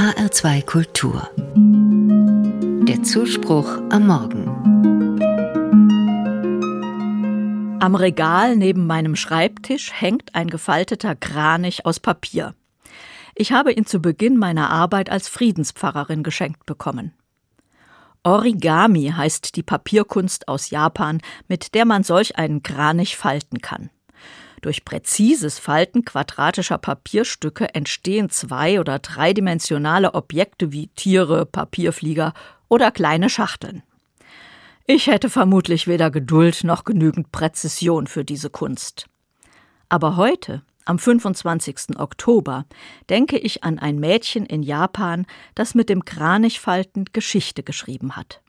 HR2 Kultur. Der Zuspruch am Morgen. Am Regal neben meinem Schreibtisch hängt ein gefalteter Kranich aus Papier. Ich habe ihn zu Beginn meiner Arbeit als Friedenspfarrerin geschenkt bekommen. Origami heißt die Papierkunst aus Japan, mit der man solch einen Kranich falten kann. Durch präzises Falten quadratischer Papierstücke entstehen zwei- oder dreidimensionale Objekte wie Tiere, Papierflieger oder kleine Schachteln. Ich hätte vermutlich weder Geduld noch genügend Präzision für diese Kunst. Aber heute, am 25. Oktober, denke ich an ein Mädchen in Japan, das mit dem Kranichfalten Geschichte geschrieben hat.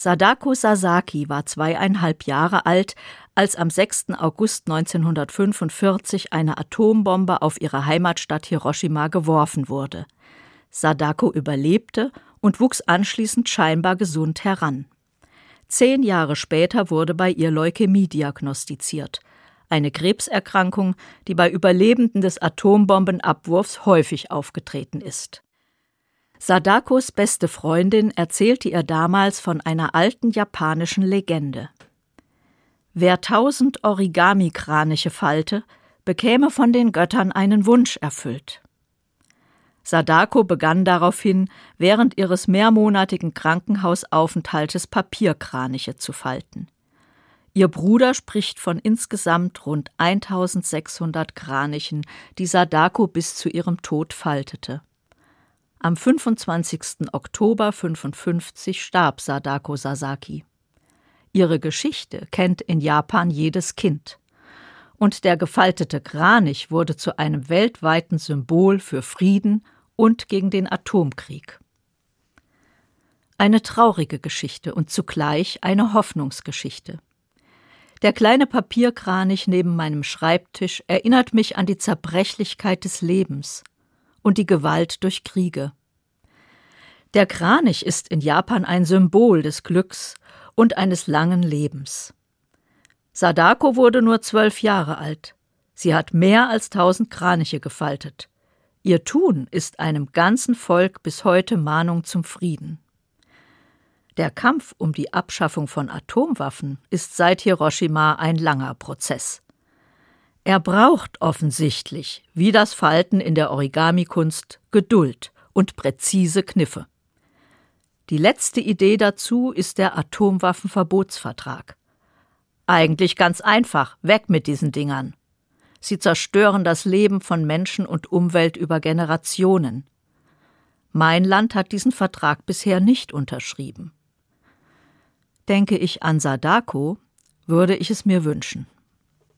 Sadako Sasaki war zweieinhalb Jahre alt, als am 6. August 1945 eine Atombombe auf ihre Heimatstadt Hiroshima geworfen wurde. Sadako überlebte und wuchs anschließend scheinbar gesund heran. Zehn Jahre später wurde bei ihr Leukämie diagnostiziert, eine Krebserkrankung, die bei Überlebenden des Atombombenabwurfs häufig aufgetreten ist. Sadakos beste Freundin erzählte ihr damals von einer alten japanischen Legende. Wer tausend Origami-Kraniche falte, bekäme von den Göttern einen Wunsch erfüllt. Sadako begann daraufhin, während ihres mehrmonatigen Krankenhausaufenthaltes Papierkraniche zu falten. Ihr Bruder spricht von insgesamt rund 1600 Kranichen, die Sadako bis zu ihrem Tod faltete. Am 25. Oktober 55 starb Sadako Sasaki. Ihre Geschichte kennt in Japan jedes Kind. Und der gefaltete Kranich wurde zu einem weltweiten Symbol für Frieden und gegen den Atomkrieg. Eine traurige Geschichte und zugleich eine Hoffnungsgeschichte. Der kleine Papierkranich neben meinem Schreibtisch erinnert mich an die Zerbrechlichkeit des Lebens, und die Gewalt durch Kriege. Der Kranich ist in Japan ein Symbol des Glücks und eines langen Lebens. Sadako wurde nur zwölf Jahre alt. Sie hat mehr als tausend Kraniche gefaltet. Ihr Tun ist einem ganzen Volk bis heute Mahnung zum Frieden. Der Kampf um die Abschaffung von Atomwaffen ist seit Hiroshima ein langer Prozess. Er braucht offensichtlich, wie das Falten in der Origami-Kunst, Geduld und präzise Kniffe. Die letzte Idee dazu ist der Atomwaffenverbotsvertrag. Eigentlich ganz einfach, weg mit diesen Dingern. Sie zerstören das Leben von Menschen und Umwelt über Generationen. Mein Land hat diesen Vertrag bisher nicht unterschrieben. Denke ich an Sadako, würde ich es mir wünschen.